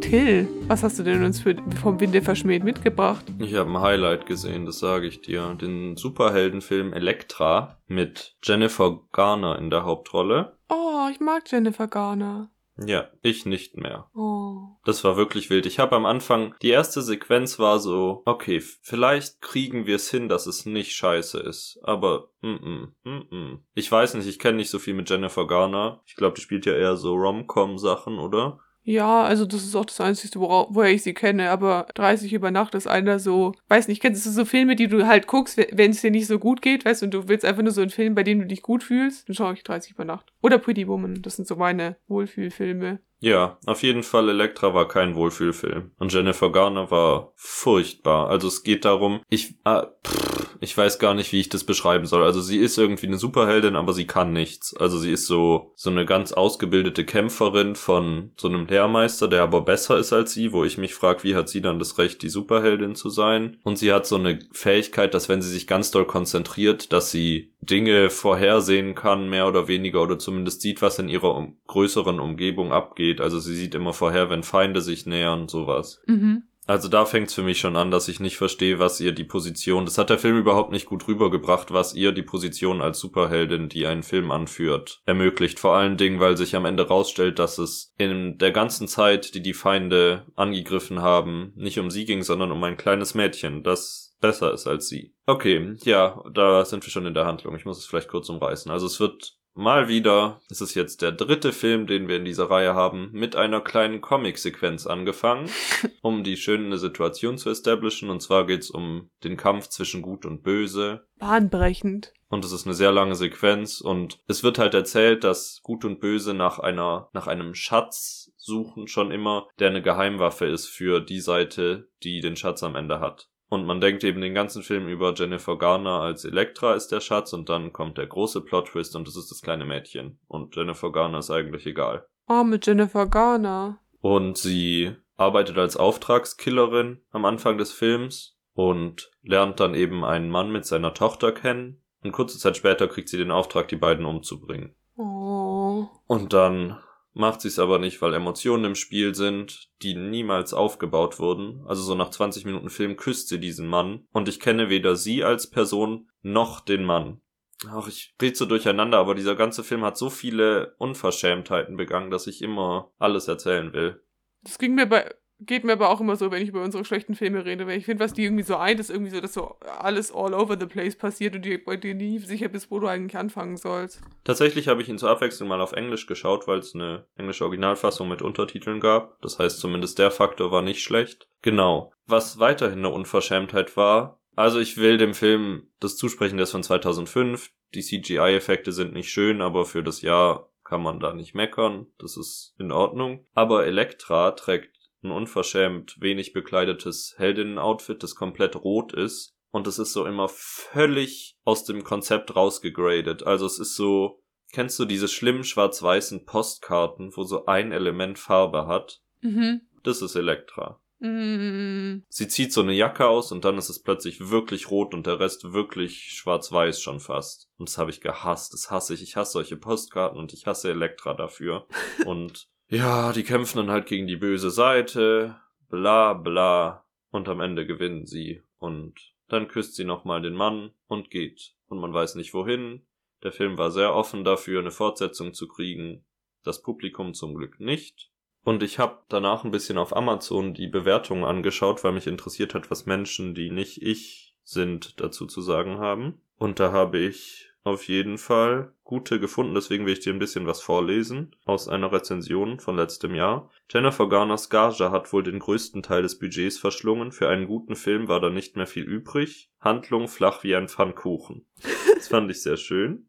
Till, was hast du denn uns für, vom Winde verschmäht mitgebracht? Ich habe ein Highlight gesehen, das sage ich dir. Den Superheldenfilm Elektra mit Jennifer Garner in der Hauptrolle. Oh, ich mag Jennifer Garner. Ja, ich nicht mehr. Oh. Das war wirklich wild. Ich habe am Anfang, die erste Sequenz war so, okay, vielleicht kriegen wir es hin, dass es nicht scheiße ist. Aber, mm, mm, mm, mm. Ich weiß nicht, ich kenne nicht so viel mit Jennifer Garner. Ich glaube, die spielt ja eher so Rom-Com-Sachen, oder? Ja, also das ist auch das Einzige, woher ich sie kenne, aber 30 über Nacht ist einer so, weiß nicht, kennst du so Filme, die du halt guckst, we- wenn es dir nicht so gut geht, weißt du, und du willst einfach nur so einen Film, bei dem du dich gut fühlst, dann schaue ich 30 über Nacht. Oder Pretty Woman, das sind so meine Wohlfühlfilme. Ja, auf jeden Fall Elektra war kein Wohlfühlfilm. Und Jennifer Garner war furchtbar. Also es geht darum, ich, ah, pff, ich weiß gar nicht, wie ich das beschreiben soll. Also sie ist irgendwie eine Superheldin, aber sie kann nichts. Also sie ist so, so eine ganz ausgebildete Kämpferin von so einem Lehrmeister, der aber besser ist als sie, wo ich mich frage, wie hat sie dann das Recht, die Superheldin zu sein? Und sie hat so eine Fähigkeit, dass wenn sie sich ganz doll konzentriert, dass sie Dinge vorhersehen kann, mehr oder weniger, oder zumindest sieht, was in ihrer um größeren Umgebung abgeht. Also sie sieht immer vorher, wenn Feinde sich nähern, sowas. Mhm. Also da fängt's für mich schon an, dass ich nicht verstehe, was ihr die Position, das hat der Film überhaupt nicht gut rübergebracht, was ihr die Position als Superheldin, die einen Film anführt, ermöglicht. Vor allen Dingen, weil sich am Ende rausstellt, dass es in der ganzen Zeit, die die Feinde angegriffen haben, nicht um sie ging, sondern um ein kleines Mädchen, das besser ist als sie. Okay, ja, da sind wir schon in der Handlung. Ich muss es vielleicht kurz umreißen. Also es wird Mal wieder ist es jetzt der dritte Film, den wir in dieser Reihe haben, mit einer kleinen Comic-Sequenz angefangen, um die schöne Situation zu establishen. Und zwar geht's um den Kampf zwischen Gut und Böse. Bahnbrechend. Und es ist eine sehr lange Sequenz und es wird halt erzählt, dass Gut und Böse nach einer, nach einem Schatz suchen schon immer, der eine Geheimwaffe ist für die Seite, die den Schatz am Ende hat. Und man denkt eben den ganzen Film über Jennifer Garner als Elektra ist der Schatz und dann kommt der große Plot-Twist und das ist das kleine Mädchen. Und Jennifer Garner ist eigentlich egal. Arme Jennifer Garner. Und sie arbeitet als Auftragskillerin am Anfang des Films und lernt dann eben einen Mann mit seiner Tochter kennen. Und kurze Zeit später kriegt sie den Auftrag, die beiden umzubringen. Oh. Und dann macht sie es aber nicht, weil Emotionen im Spiel sind, die niemals aufgebaut wurden. Also so nach 20 Minuten Film küsst sie diesen Mann und ich kenne weder sie als Person noch den Mann. Ach, ich rede so durcheinander, aber dieser ganze Film hat so viele Unverschämtheiten begangen, dass ich immer alles erzählen will. Das ging mir bei geht mir aber auch immer so, wenn ich über unsere schlechten Filme rede, weil ich finde, was die irgendwie so eint, ist irgendwie so, dass so alles all over the place passiert und du bei dir nie sicher bist, wo du eigentlich anfangen sollst. Tatsächlich habe ich ihn zur Abwechslung mal auf Englisch geschaut, weil es eine englische Originalfassung mit Untertiteln gab. Das heißt, zumindest der Faktor war nicht schlecht. Genau. Was weiterhin eine Unverschämtheit war, also ich will dem Film das zusprechen, der ist von 2005. Die CGI-Effekte sind nicht schön, aber für das Jahr kann man da nicht meckern. Das ist in Ordnung. Aber Elektra trägt ein unverschämt wenig bekleidetes Heldinnen-Outfit, das komplett rot ist. Und es ist so immer völlig aus dem Konzept rausgegradet. Also es ist so, kennst du diese schlimmen schwarz-weißen Postkarten, wo so ein Element Farbe hat? Mhm. Das ist Elektra. Mm. Sie zieht so eine Jacke aus und dann ist es plötzlich wirklich rot und der Rest wirklich schwarz-weiß schon fast. Und das habe ich gehasst. Das hasse ich. Ich hasse solche Postkarten und ich hasse Elektra dafür. und ja, die kämpfen dann halt gegen die böse Seite, bla bla, und am Ende gewinnen sie. Und dann küsst sie nochmal den Mann und geht. Und man weiß nicht wohin. Der Film war sehr offen dafür, eine Fortsetzung zu kriegen. Das Publikum zum Glück nicht. Und ich habe danach ein bisschen auf Amazon die Bewertungen angeschaut, weil mich interessiert hat, was Menschen, die nicht ich sind, dazu zu sagen haben. Und da habe ich auf jeden Fall gute gefunden, deswegen will ich dir ein bisschen was vorlesen aus einer Rezension von letztem Jahr. Jennifer Garners Gage hat wohl den größten Teil des Budgets verschlungen. Für einen guten Film war da nicht mehr viel übrig. Handlung flach wie ein Pfannkuchen. Das fand ich sehr schön.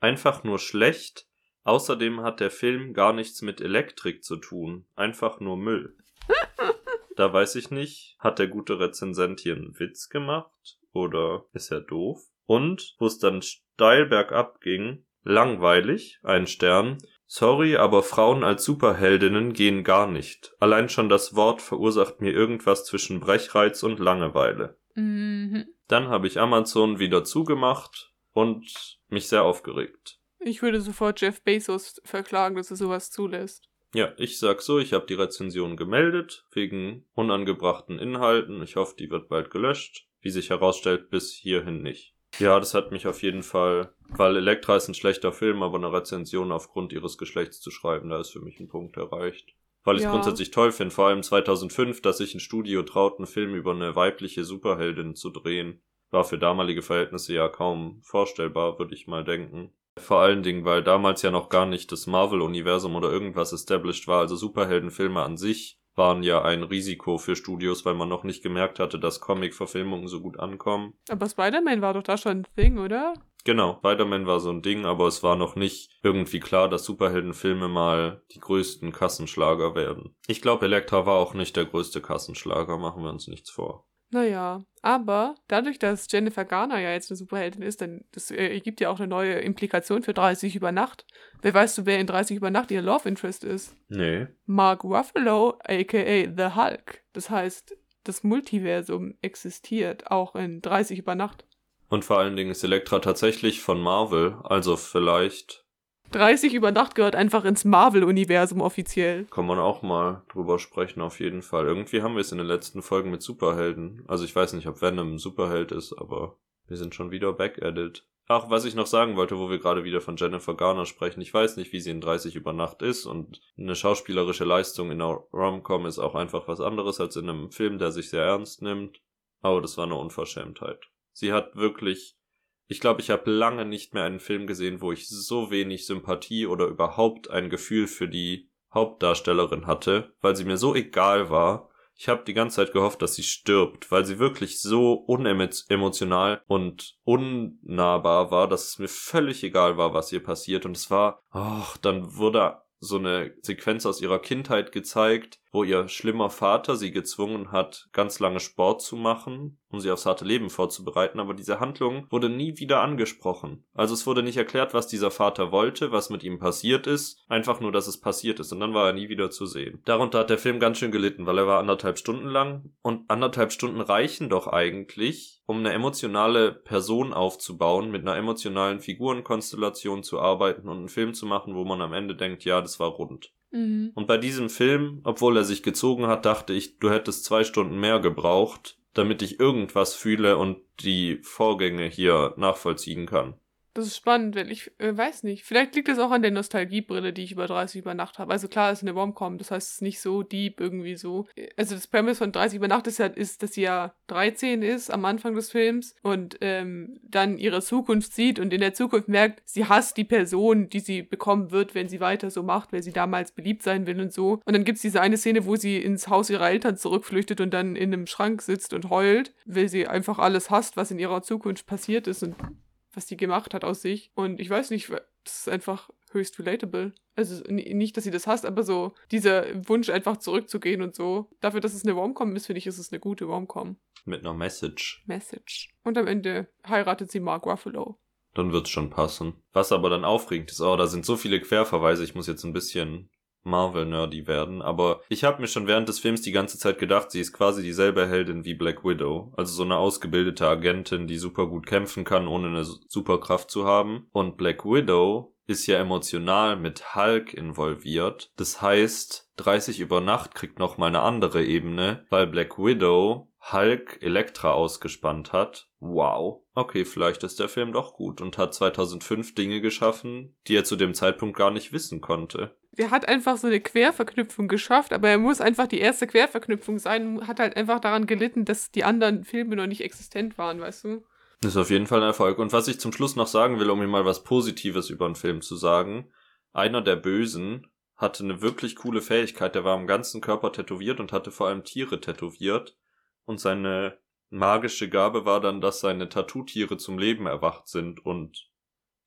Einfach nur schlecht. Außerdem hat der Film gar nichts mit Elektrik zu tun. Einfach nur Müll. Da weiß ich nicht, hat der gute Rezensent hier einen Witz gemacht? Oder ist er doof? Und, wo es dann steil bergab ging, langweilig, ein Stern, sorry, aber Frauen als Superheldinnen gehen gar nicht. Allein schon das Wort verursacht mir irgendwas zwischen Brechreiz und Langeweile. Mhm. Dann habe ich Amazon wieder zugemacht und mich sehr aufgeregt. Ich würde sofort Jeff Bezos verklagen, dass er sowas zulässt. Ja, ich sag so, ich habe die Rezension gemeldet, wegen unangebrachten Inhalten. Ich hoffe, die wird bald gelöscht. Wie sich herausstellt, bis hierhin nicht. Ja, das hat mich auf jeden Fall, weil Elektra ist ein schlechter Film, aber eine Rezension aufgrund ihres Geschlechts zu schreiben, da ist für mich ein Punkt erreicht. Weil ich es Ja. grundsätzlich toll finde, vor allem 2005, dass sich ein Studio traut, einen Film über eine weibliche Superheldin zu drehen. War für damalige Verhältnisse ja kaum vorstellbar, würde ich mal denken. Vor allen Dingen, weil damals ja noch gar nicht das Marvel-Universum oder irgendwas established war, also Superheldenfilme an sich waren ja ein Risiko für Studios, weil man noch nicht gemerkt hatte, dass Comic-Verfilmungen so gut ankommen. Aber Spider-Man war doch da schon ein Ding, oder? Genau, Spider-Man war so ein Ding, aber es war noch nicht irgendwie klar, dass Superheldenfilme mal die größten Kassenschlager werden. Ich glaube, Elektra war auch nicht der größte Kassenschlager, machen wir uns nichts vor. Naja, aber dadurch, dass Jennifer Garner ja jetzt eine Superheldin ist, dann das äh, ergibt ja auch eine neue Implikation für 30 über Nacht. Wer weißt du, wer in 30 über Nacht ihr Love Interest ist? Nee. Mark Ruffalo, aka The Hulk. Das heißt, das Multiversum existiert auch in 30 über Nacht. Und vor allen Dingen ist Elektra tatsächlich von Marvel, also vielleicht 30 über Nacht gehört einfach ins Marvel-Universum offiziell. Kann man auch mal drüber sprechen, auf jeden Fall. Irgendwie haben wir es in den letzten Folgen mit Superhelden. Also ich weiß nicht, ob Venom ein Superheld ist, aber wir sind schon wieder back at it. Ach, was ich noch sagen wollte, wo wir gerade wieder von Jennifer Garner sprechen. Ich weiß nicht, wie sie in 30 über Nacht ist und eine schauspielerische Leistung in einer Rom-Com ist auch einfach was anderes als in einem Film, der sich sehr ernst nimmt. Aber das war eine Unverschämtheit. Sie hat wirklich ich glaube, ich habe lange nicht mehr einen Film gesehen, wo ich so wenig Sympathie oder überhaupt ein Gefühl für die Hauptdarstellerin hatte, weil sie mir so egal war. Ich habe die ganze Zeit gehofft, dass sie stirbt, weil sie wirklich so unemotional und unnahbar war, dass es mir völlig egal war, was ihr passiert. Und es war, ach, dann wurde so eine Sequenz aus ihrer Kindheit gezeigt, wo ihr schlimmer Vater sie gezwungen hat, ganz lange Sport zu machen, um sie aufs harte Leben vorzubereiten, aber diese Handlung wurde nie wieder angesprochen. Also es wurde nicht erklärt, was dieser Vater wollte, was mit ihm passiert ist, einfach nur, dass es passiert ist und dann war er nie wieder zu sehen. Darunter hat der Film ganz schön gelitten, weil er war anderthalb Stunden lang und anderthalb Stunden reichen doch eigentlich, um eine emotionale Person aufzubauen, mit einer emotionalen Figurenkonstellation zu arbeiten und einen Film zu machen, wo man am Ende denkt, ja, das war rund. Mhm. Und bei diesem Film, obwohl er sich gezogen hat, dachte ich, du hättest zwei Stunden mehr gebraucht, damit ich irgendwas fühle und die Vorgänge hier nachvollziehen kann. Das ist spannend, weil ich äh, weiß nicht. Vielleicht liegt es auch an der Nostalgiebrille, die ich über 30 über Nacht habe. Also klar, es ist eine Rom-Com, das heißt, es ist nicht so deep irgendwie so. Also das Premise von 30 über Nacht ist ja, ist, dass sie ja 13 ist am Anfang des Films und ähm, dann ihre Zukunft sieht und in der Zukunft merkt, sie hasst die Person, die sie bekommen wird, wenn sie weiter so macht, weil sie damals beliebt sein will und so. Und dann gibt es diese eine Szene, wo sie ins Haus ihrer Eltern zurückflüchtet und dann in einem Schrank sitzt und heult, weil sie einfach alles hasst, was in ihrer Zukunft passiert ist und was die gemacht hat aus sich. Und ich weiß nicht, das ist einfach höchst relatable. Also nicht, dass sie das hasst, aber so dieser Wunsch einfach zurückzugehen und so. Dafür, dass es eine Romcom ist, finde ich, ist es eine gute Romcom. Mit einer Message. Message. Und am Ende heiratet sie Mark Ruffalo. Dann wird's schon passen. Was aber dann aufregend ist, oh, da sind so viele Querverweise, ich muss jetzt ein bisschen Marvel-nerdy werden, aber ich habe mir schon während des Films die ganze Zeit gedacht, sie ist quasi dieselbe Heldin wie Black Widow. Also so eine ausgebildete Agentin, die super gut kämpfen kann, ohne eine Superkraft zu haben. Und Black Widow ist ja emotional mit Hulk involviert. Das heißt, 30 über Nacht kriegt noch mal eine andere Ebene, weil Black Widow Hulk Elektra ausgespannt hat. Wow. Okay, vielleicht ist der Film doch gut und hat 2005 Dinge geschaffen, die er zu dem Zeitpunkt gar nicht wissen konnte. Der hat einfach so eine Querverknüpfung geschafft, aber er muss einfach die erste Querverknüpfung sein, hat halt einfach daran gelitten, dass die anderen Filme noch nicht existent waren, weißt du? Das ist auf jeden Fall ein Erfolg. Und was ich zum Schluss noch sagen will, um mir mal was Positives über einen Film zu sagen, einer der Bösen hatte eine wirklich coole Fähigkeit, der war am ganzen Körper tätowiert und hatte vor allem Tiere tätowiert. Und seine magische Gabe war dann, dass seine Tattoo-Tiere zum Leben erwacht sind und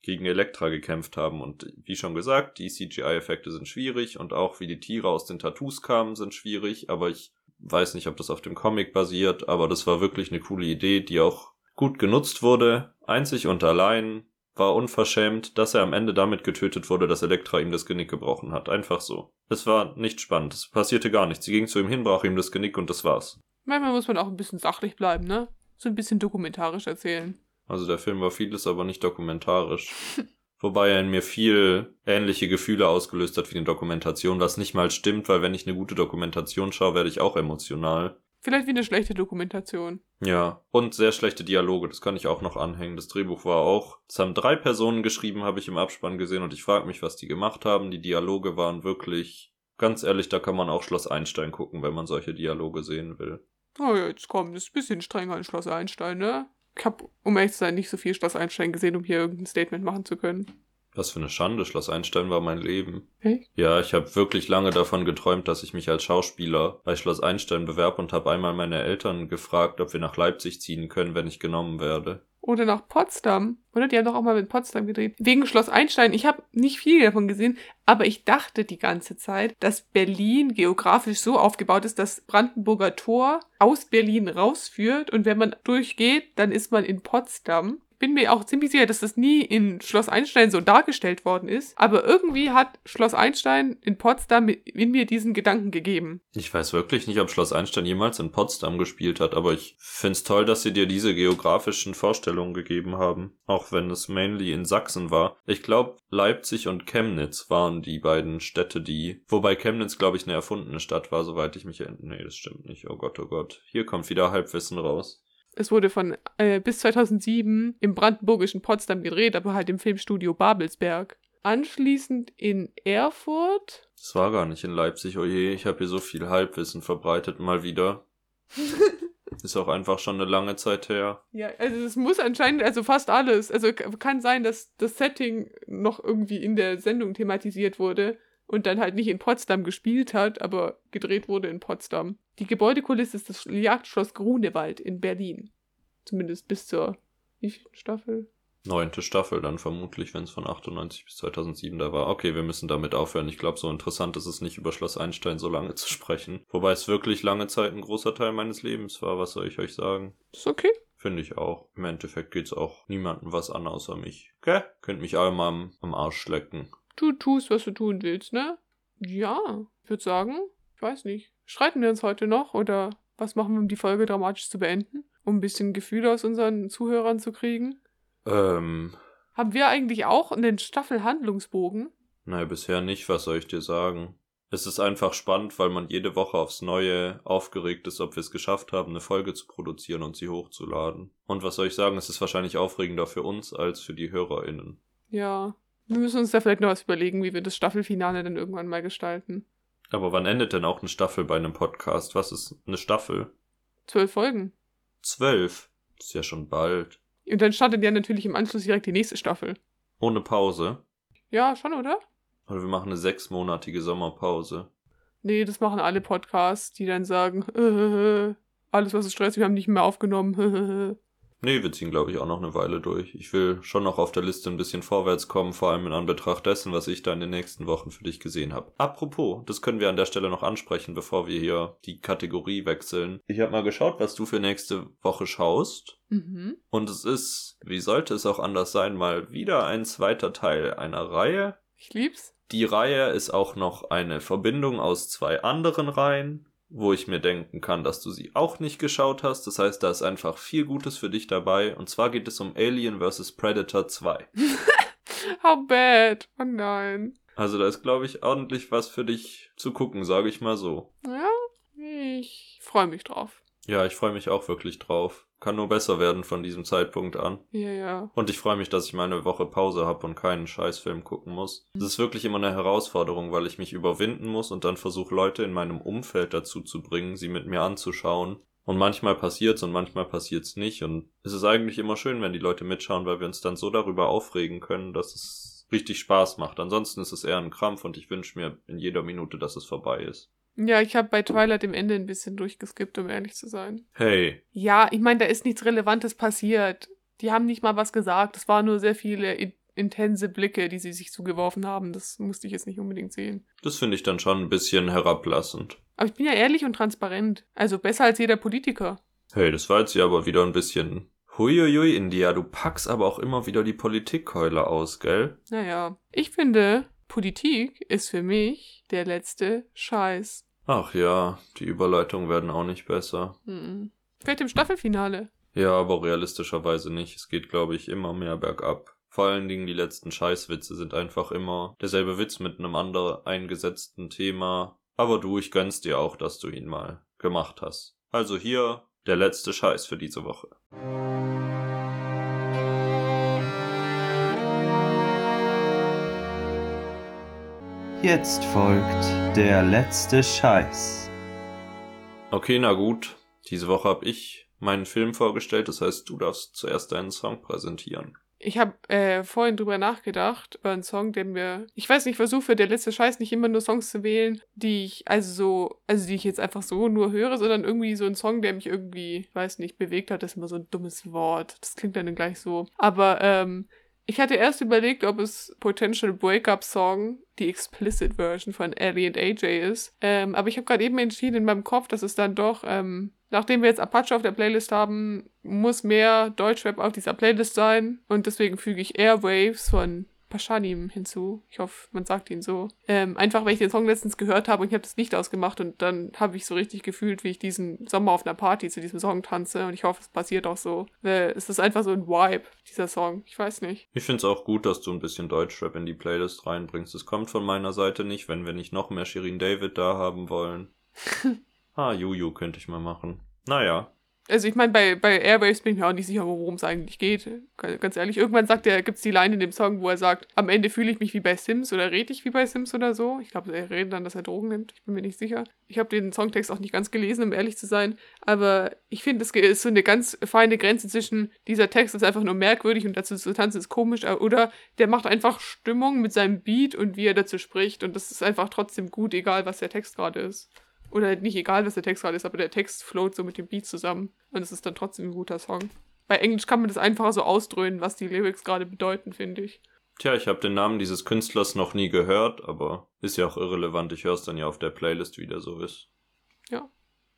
gegen Elektra gekämpft haben. Und wie schon gesagt, die CGI-Effekte sind schwierig und auch wie die Tiere aus den Tattoos kamen, sind schwierig. Aber ich weiß nicht, ob das auf dem Comic basiert, aber das war wirklich eine coole Idee, die auch gut genutzt wurde. Einzig und allein war unverschämt, dass er am Ende damit getötet wurde, dass Elektra ihm das Genick gebrochen hat. Einfach so. Es war nicht spannend. Es passierte gar nichts. Sie ging zu ihm hin, brach ihm das Genick und das war's. Manchmal muss man auch ein bisschen sachlich bleiben, ne? So ein bisschen dokumentarisch erzählen. Also der Film war vieles, aber nicht dokumentarisch. Wobei er in mir viel ähnliche Gefühle ausgelöst hat wie eine Dokumentation, was nicht mal stimmt, weil wenn ich eine gute Dokumentation schaue, werde ich auch emotional. Vielleicht wie eine schlechte Dokumentation. Ja, und sehr schlechte Dialoge, das kann ich auch noch anhängen. Das Drehbuch war auch, es haben drei Personen geschrieben, habe ich im Abspann gesehen und ich frage mich, was die gemacht haben. Die Dialoge waren wirklich, ganz ehrlich, da kann man auch Schloss Einstein gucken, wenn man solche Dialoge sehen will. Oh ja, jetzt komm, das ist ein bisschen strenger als Schloss Einstein, ne? Ich habe, um ehrlich zu sein, nicht so viel Schloss Einstein gesehen, um hier irgendein Statement machen zu können. Was für eine Schande, Schloss Einstein war mein Leben. Echt? Ja, ich habe wirklich lange davon geträumt, dass ich mich als Schauspieler bei Schloss Einstein bewerbe und habe einmal meine Eltern gefragt, ob wir nach Leipzig ziehen können, wenn ich genommen werde. Oder nach Potsdam. Oder die haben doch auch mal mit Potsdam gedreht. Wegen Schloss Einstein. Ich habe nicht viel davon gesehen, aber ich dachte die ganze Zeit, dass Berlin geografisch so aufgebaut ist, dass Brandenburger Tor aus Berlin rausführt und wenn man durchgeht, dann ist man in Potsdam bin mir auch ziemlich sicher, dass das nie in Schloss Einstein so dargestellt worden ist. Aber irgendwie hat Schloss Einstein in Potsdam in mir diesen Gedanken gegeben. Ich weiß wirklich nicht, ob Schloss Einstein jemals in Potsdam gespielt hat, aber ich find's toll, dass sie dir diese geografischen Vorstellungen gegeben haben. Auch wenn es mainly in Sachsen war. Ich glaube, Leipzig und Chemnitz waren die beiden Städte, die. Wobei Chemnitz, glaube ich, eine erfundene Stadt war, soweit ich mich erinnere. Nee, das stimmt nicht. Oh Gott, oh Gott. Hier kommt wieder Halbwissen raus. Es wurde von äh, bis 2007 im brandenburgischen Potsdam gedreht, aber halt im Filmstudio Babelsberg. Anschließend in Erfurt. Das war gar nicht in Leipzig, oh je, ich habe hier so viel Halbwissen verbreitet, mal wieder. Ist auch einfach schon eine lange Zeit her. Ja, also es muss anscheinend, also fast alles. Also kann sein, dass das Setting noch irgendwie in der Sendung thematisiert wurde und dann halt nicht in Potsdam gespielt hat, aber gedreht wurde in Potsdam. Die Gebäudekulisse ist das Jagdschloss Grunewald in Berlin. Zumindest bis zur wievielten Staffel? Neunte Staffel dann vermutlich, wenn es von 98 bis 2007 da war. Okay, wir müssen damit aufhören. Ich glaube, so interessant ist es nicht, über Schloss Einstein so lange zu sprechen. Wobei es wirklich lange Zeit ein großer Teil meines Lebens war, was soll ich euch sagen? Ist okay. Finde ich auch. Im Endeffekt geht's auch niemandem was an außer mich. Okay? Könnt mich alle mal am, am Arsch schlecken. Du tust, was du tun willst, ne? Ja, ich würde sagen, ich weiß nicht. Streiten wir uns heute noch oder was machen wir, um die Folge dramatisch zu beenden? Um ein bisschen Gefühle aus unseren Zuhörern zu kriegen? Ähm, Haben wir eigentlich auch einen Staffelhandlungsbogen? naja, bisher nicht. Was soll ich dir sagen? Es ist einfach spannend, weil man jede Woche aufs Neue aufgeregt ist, ob wir es geschafft haben, eine Folge zu produzieren und sie hochzuladen. Und was soll ich sagen, es ist wahrscheinlich aufregender für uns als für die HörerInnen. Ja. Wir müssen uns da vielleicht noch was überlegen, wie wir das Staffelfinale dann irgendwann mal gestalten. Aber wann endet denn auch eine Staffel bei einem Podcast? Was ist eine Staffel? Zwölf Folgen. Zwölf. Das ist ja schon bald. Und dann startet ja natürlich im Anschluss direkt die nächste Staffel. Ohne Pause. Ja, schon, oder? Oder wir machen eine sechsmonatige Sommerpause. Nee, das machen alle Podcasts, die dann sagen, äh, alles was ist Stress, wir haben nicht mehr aufgenommen. Nee, wir ziehen, glaube ich, auch noch eine Weile durch. Ich will schon noch auf der Liste ein bisschen vorwärts kommen, vor allem in Anbetracht dessen, was ich da in den nächsten Wochen für dich gesehen habe. Apropos, das können wir an der Stelle noch ansprechen, bevor wir hier die Kategorie wechseln. Ich habe mal geschaut, was du für nächste Woche schaust. mhm. Und es ist, wie sollte es auch anders sein, mal wieder ein zweiter Teil einer Reihe. Ich lieb's. Die Reihe ist auch noch eine Verbindung aus zwei anderen Reihen, wo ich mir denken kann, dass du sie auch nicht geschaut hast. Das heißt, da ist einfach viel Gutes für dich dabei. Und zwar geht es um Alien vs. Predator 2. How bad. Oh nein. Also da ist, glaube ich, ordentlich was für dich zu gucken, sage ich mal so. Ja, ich freue mich drauf. Ja, ich freue mich auch wirklich drauf. Kann nur besser werden von diesem Zeitpunkt an. Ja, ja. Und ich freue mich, dass ich meine Woche Pause habe und keinen Scheißfilm gucken muss. Das ist wirklich immer eine Herausforderung, weil ich mich überwinden muss und dann versuche Leute in meinem Umfeld dazu zu bringen, sie mit mir anzuschauen. Und manchmal passiert's und manchmal passiert's nicht. Und es ist eigentlich immer schön, wenn die Leute mitschauen, weil wir uns dann so darüber aufregen können, dass es richtig Spaß macht. Ansonsten ist es eher ein Krampf und ich wünsche mir in jeder Minute, dass es vorbei ist. Ja, ich habe bei Twilight im Ende ein bisschen durchgeskippt, um ehrlich zu sein. Hey, Ja, ich meine, da ist nichts Relevantes passiert. Die haben nicht mal was gesagt. Es waren nur sehr viele in intense Blicke, die sie sich zugeworfen haben. Das musste ich jetzt nicht unbedingt sehen. das finde ich dann schon ein bisschen herablassend. Aber ich bin ja ehrlich und transparent. Also besser als jeder Politiker. Hey, das war jetzt ja aber wieder ein bisschen. Huiuiui, India, du packst aber auch immer wieder die Politikkeule aus, gell? Naja, ich finde, Politik ist für mich der letzte Scheiß. Ach ja, die Überleitungen werden auch nicht besser. Hm. Vielleicht im Staffelfinale. Ja, aber realistischerweise nicht. Es geht, glaube ich, immer mehr bergab. Vor allen Dingen die letzten Scheißwitze sind einfach immer derselbe Witz mit einem anderen eingesetzten Thema. Aber du, ich gönn's dir auch, dass du ihn mal gemacht hast. Also hier der letzte Scheiß für diese Woche. Jetzt folgt der letzte Scheiß. Okay, na gut. Diese Woche habe ich meinen Film vorgestellt, das heißt, du darfst zuerst deinen Song präsentieren. Ich habe äh, vorhin drüber nachgedacht, über einen Song, den mir. Ich weiß nicht, ich versuche für der letzte Scheiß nicht immer nur Songs zu wählen, die ich, also so, also die ich jetzt einfach so nur höre, sondern irgendwie so ein Song, der mich irgendwie, weiß nicht, bewegt hat, ist immer so ein dummes Wort. Das klingt dann gleich so. Aber ähm, Ich hatte erst überlegt, ob es Potential Breakup Song, die Explicit Version von Ellie und AJ ist. Ähm, aber ich habe gerade eben entschieden in meinem Kopf, dass es dann doch, ähm, nachdem wir jetzt Apache auf der Playlist haben, muss mehr Deutschrap auf dieser Playlist sein. Und deswegen füge ich Airwaves von Paschanim hinzu. Ich hoffe, man sagt ihn so. Ähm, einfach, weil ich den Song letztens gehört habe und ich habe das Licht ausgemacht und dann habe ich so richtig gefühlt, wie ich diesen Sommer auf einer Party zu diesem Song tanze und ich hoffe, es passiert auch so. Weil es ist einfach so ein Vibe, dieser Song. Ich weiß nicht. Ich find's auch gut, dass du ein bisschen Deutschrap in die Playlist reinbringst. Es kommt von meiner Seite nicht, wenn wir nicht noch mehr Shirin David da haben wollen. ah, Juju könnte ich mal machen. Naja, Also ich meine, bei, bei Airwaves bin ich mir auch nicht sicher, worum es eigentlich geht. Ganz ehrlich, irgendwann sagt er, gibt es die Line in dem Song, wo er sagt, am Ende fühle ich mich wie bei Sims oder rede ich wie bei Sims oder so. Ich glaube, er redet dann, dass er Drogen nimmt. Ich bin mir nicht sicher. Ich habe den Songtext auch nicht ganz gelesen, um ehrlich zu sein. Aber ich finde, es ist so eine ganz feine Grenze zwischen dieser Text ist einfach nur merkwürdig und dazu zu tanzen ist komisch. Oder der macht einfach Stimmung mit seinem Beat und wie er dazu spricht. Und das ist einfach trotzdem gut, egal was der Text gerade ist. Oder nicht egal, was der Text gerade ist, aber der Text float so mit dem Beat zusammen. Und es ist dann trotzdem ein guter Song. Bei Englisch kann man das einfacher so ausdröhnen, was die Lyrics gerade bedeuten, finde ich. Tja, ich habe den Namen dieses Künstlers noch nie gehört, aber ist ja auch irrelevant. Ich höre es dann ja auf der Playlist, wie der so ist. Ja.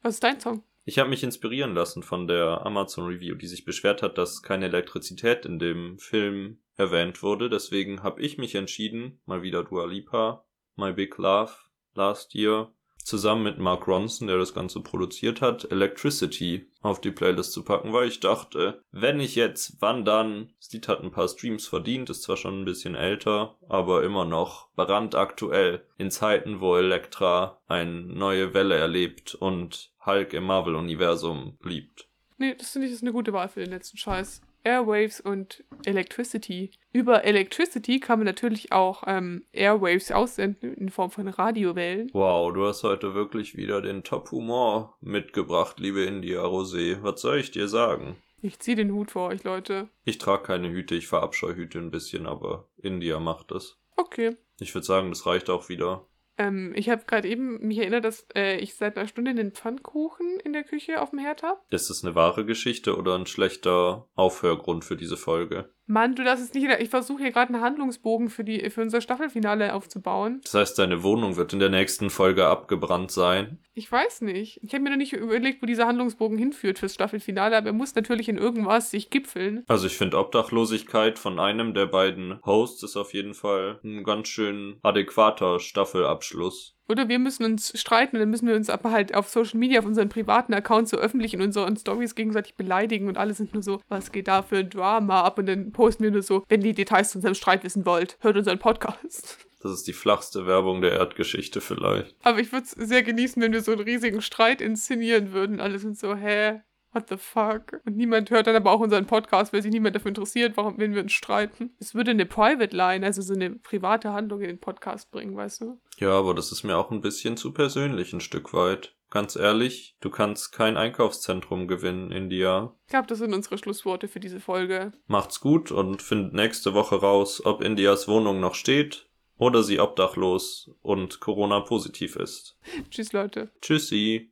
Was ist dein Song? Ich habe mich inspirieren lassen von der Amazon Review, die sich beschwert hat, dass keine Elektrizität in dem Film erwähnt wurde. Deswegen habe ich mich entschieden, mal wieder Dua Lipa, My Big Love, Last Year, zusammen mit Mark Ronson, der das Ganze produziert hat, Electricity auf die Playlist zu packen, weil ich dachte, wenn ich jetzt, wann dann? Das Lied hat ein paar Streams verdient, ist zwar schon ein bisschen älter, aber immer noch brandaktuell in Zeiten, wo Elektra eine neue Welle erlebt und Hulk im Marvel-Universum liebt. Nee, das finde ich ist eine gute Wahl für den letzten Scheiß. Airwaves und Electricity. Über Electricity kann man natürlich auch ähm, Airwaves aussenden in Form von Radiowellen. Wow, du hast heute wirklich wieder den Top-Humor mitgebracht, liebe India Rosé. Was soll ich dir sagen? Ich ziehe den Hut vor euch, Leute. Ich trage keine Hüte, ich verabscheue Hüte ein bisschen, aber India macht es. Okay. Ich würde sagen, das reicht auch wieder. Ähm, ich habe gerade eben mich erinnert, dass äh, ich seit einer Stunde den Pfannkuchen in der Küche auf dem Herd habe. Ist das eine wahre Geschichte oder ein schlechter Aufhörgrund für diese Folge? Mann, du darfst es nicht. Ich versuche hier gerade einen Handlungsbogen für, die, für unser Staffelfinale aufzubauen. Das heißt, deine Wohnung wird in der nächsten Folge abgebrannt sein. Ich weiß nicht. Ich habe mir noch nicht überlegt, wo dieser Handlungsbogen hinführt fürs Staffelfinale, aber er muss natürlich in irgendwas sich gipfeln. Also ich finde Obdachlosigkeit von einem der beiden Hosts ist auf jeden Fall ein ganz schön adäquater Staffelabschluss. Oder wir müssen uns streiten, dann müssen wir uns aber halt auf Social Media, auf unseren privaten Accounts so öffentlich in unseren Stories gegenseitig beleidigen und alle sind nur so, was geht da für ein Drama ab? Und dann posten wir nur so, wenn ihr die Details zu unserem Streit wissen wollt, hört unseren Podcast. Das ist die flachste Werbung der Erdgeschichte vielleicht. Aber ich würde es sehr genießen, wenn wir so einen riesigen Streit inszenieren würden. Alle sind so, hä? What the fuck? Und niemand hört dann aber auch unseren Podcast, weil sich niemand dafür interessiert, warum, wenn wir uns streiten. Es würde eine Private Line, also so eine private Handlung in den Podcast bringen, weißt du? Ja, aber das ist mir auch ein bisschen zu persönlich ein Stück weit. Ganz ehrlich, du kannst kein Einkaufszentrum gewinnen, India. Ich glaube, das sind unsere Schlussworte für diese Folge. Macht's gut und findet nächste Woche raus, ob Indias Wohnung noch steht oder sie obdachlos und Corona positiv ist. Tschüss, Leute. Tschüssi.